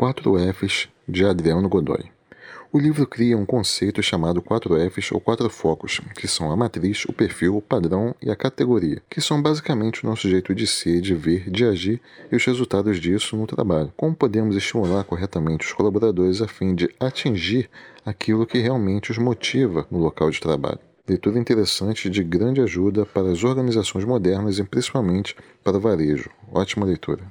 4 Fs de Adriano Godoy. O livro cria um conceito chamado 4 Fs ou quatro focos, que são a matriz, o perfil, o padrão e a categoria, que são basicamente o nosso jeito de ser, de ver, de agir e os resultados disso no trabalho. Como podemos estimular corretamente os colaboradores a fim de atingir aquilo que realmente os motiva no local de trabalho. Leitura interessante de grande ajuda para as organizações modernas e principalmente para o varejo. Ótima leitura.